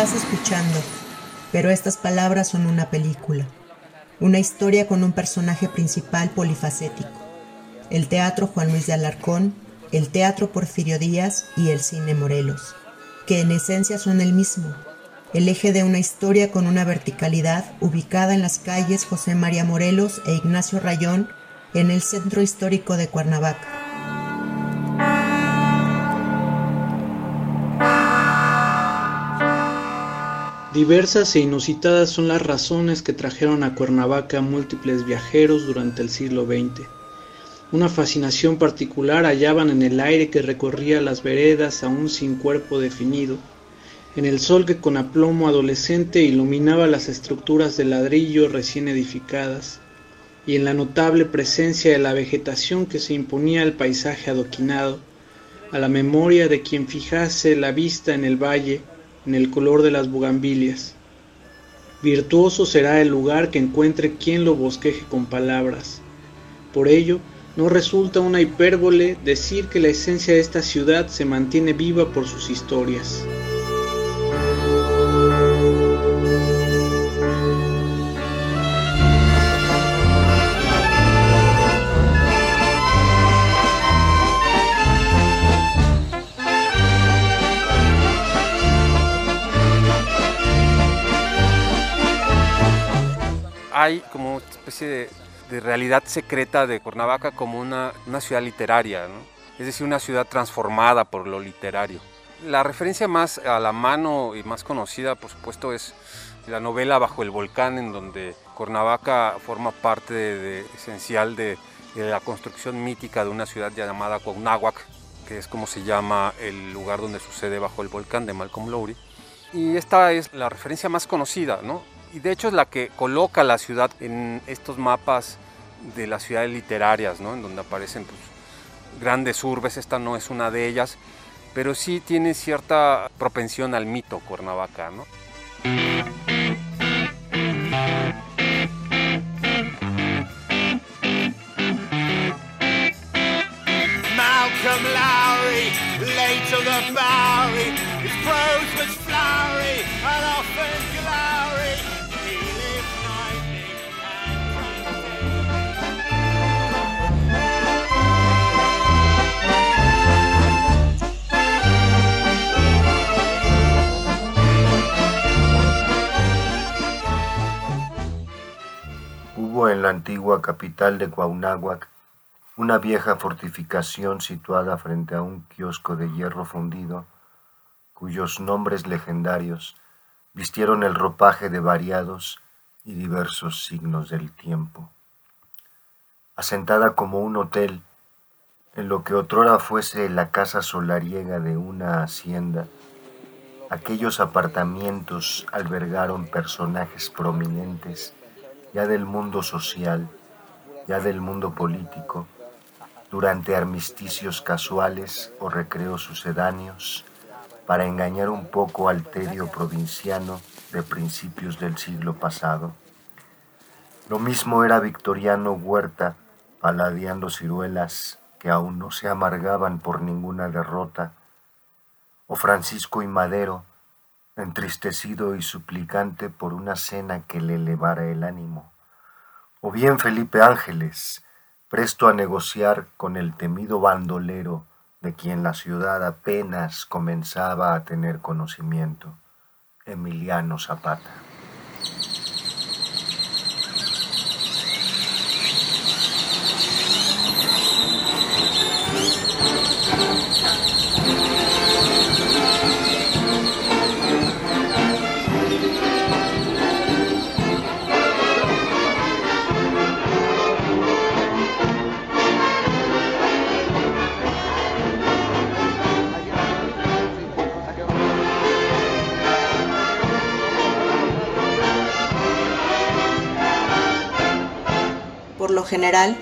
estás escuchando, pero estas palabras son una película. Una historia con un personaje principal polifacético. El Teatro Juan Luis de Alarcón, el Teatro Porfirio Díaz y el Cine Morelos, que en esencia son el mismo. El eje de una historia con una verticalidad ubicada en las calles José María Morelos e Ignacio Rayón en el centro histórico de Cuernavaca. Diversas e inusitadas son las razones que trajeron a Cuernavaca múltiples viajeros durante el siglo XX. Una fascinación particular hallaban en el aire que recorría las veredas aún sin cuerpo definido, en el sol que con aplomo adolescente iluminaba las estructuras de ladrillo recién edificadas, y en la notable presencia de la vegetación que se imponía al paisaje adoquinado, a la memoria de quien fijase la vista en el valle, en el color de las bugambilias. Virtuoso será el lugar que encuentre quien lo bosqueje con palabras. Por ello, no resulta una hipérbole decir que la esencia de esta ciudad se mantiene viva por sus historias. Hay como una especie de, realidad secreta de Cuernavaca como una, ciudad literaria, es decir, una ciudad transformada por lo literario. La referencia más a la mano y más conocida, por supuesto, es la novela Bajo el Volcán, en donde Cuernavaca forma parte esencial de, la construcción mítica de una ciudad llamada Cuauhnáhuac, que es como se llama el lugar donde sucede Bajo el Volcán de Malcolm Lowry. Y esta es la referencia más conocida, ¿no? Y de hecho es la que coloca la ciudad en estos mapas de las ciudades literarias, ¿no? en donde aparecen pues, grandes urbes, esta no es una de ellas, pero sí tiene cierta propensión al mito Cuernavaca. ¿no? En la antigua capital de Cuauhnáhuac una vieja fortificación situada frente a un kiosco de hierro fundido, cuyos nombres legendarios vistieron el ropaje de variados y diversos signos del tiempo. Asentada como un hotel, en lo que otrora fuese la casa solariega de una hacienda, aquellos apartamentos albergaron personajes prominentes ya del mundo social, ya del mundo político, durante armisticios casuales o recreos sucedáneos, para engañar un poco al tedio provinciano de principios del siglo pasado. Lo mismo era Victoriano Huerta paladeando ciruelas que aún no se amargaban por ninguna derrota, o Francisco y Madero entristecido y suplicante por una cena que le elevara el ánimo, o bien Felipe Ángeles, presto a negociar con el temido bandolero de quien la ciudad apenas comenzaba a tener conocimiento, Emiliano Zapata. General,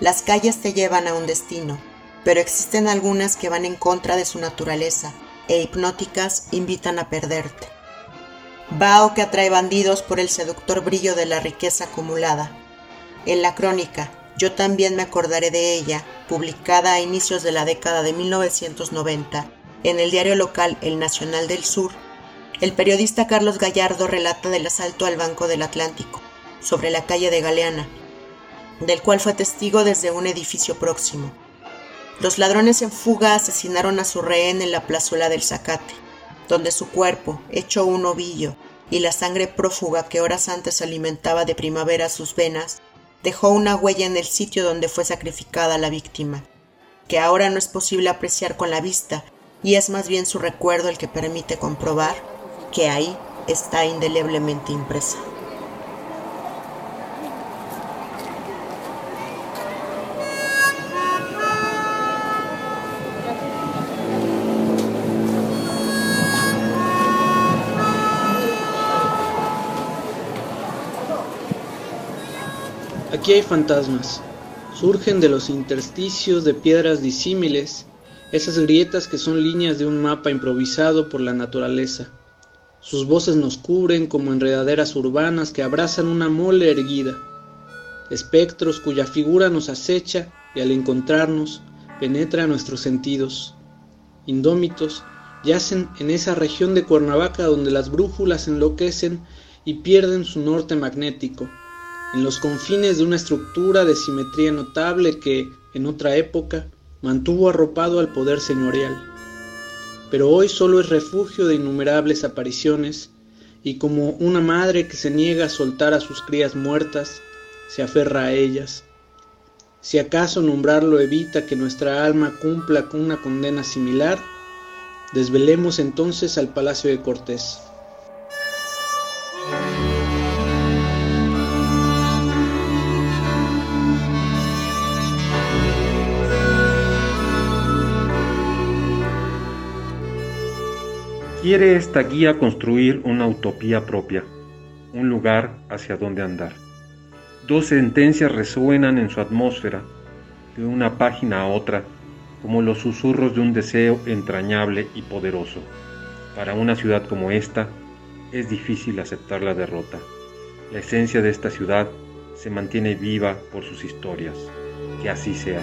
las calles te llevan a un destino, pero existen algunas que van en contra de su naturaleza e hipnóticas invitan a perderte. Bao que atrae bandidos por el seductor brillo de la riqueza acumulada. En la crónica, yo también me acordaré de ella, publicada a inicios de la década de 1990 en el diario local El Nacional del Sur, El periodista Carlos Gallardo relata del asalto al Banco del Atlántico, sobre la calle de Galeana, del cual fue testigo desde un edificio próximo. Los ladrones en fuga asesinaron a su rehén en la plazuela del Zacate, donde su cuerpo, hecho un ovillo, y la sangre prófuga que horas antes alimentaba de primavera sus venas, dejó una huella en el sitio donde fue sacrificada la víctima, que ahora no es posible apreciar con la vista, y es más bien su recuerdo el que permite comprobar que ahí está indeleblemente impresa. Aquí hay fantasmas. Surgen de los intersticios de piedras disímiles, esas grietas que son líneas de un mapa improvisado por la naturaleza. Sus voces nos cubren como enredaderas urbanas que abrazan una mole erguida. Espectros cuya figura nos acecha y al encontrarnos penetra nuestros sentidos. Indómitos yacen en esa región de Cuernavaca donde las brújulas enloquecen y pierden su norte magnético en los confines de una estructura de simetría notable que, en otra época, mantuvo arropado al poder señorial. Pero hoy solo es refugio de innumerables apariciones, y como una madre que se niega a soltar a sus crías muertas, se aferra a ellas. Si acaso nombrarlo evita que nuestra alma cumpla con una condena similar, desvelemos entonces al Palacio de Cortés. Quiere esta guía construir una utopía propia, un lugar hacia donde andar. Dos sentencias resuenan en su atmósfera, de una página a otra, como los susurros de un deseo entrañable y poderoso. Para una ciudad como esta, es difícil aceptar la derrota. La esencia de esta ciudad se mantiene viva por sus historias. Que así sea.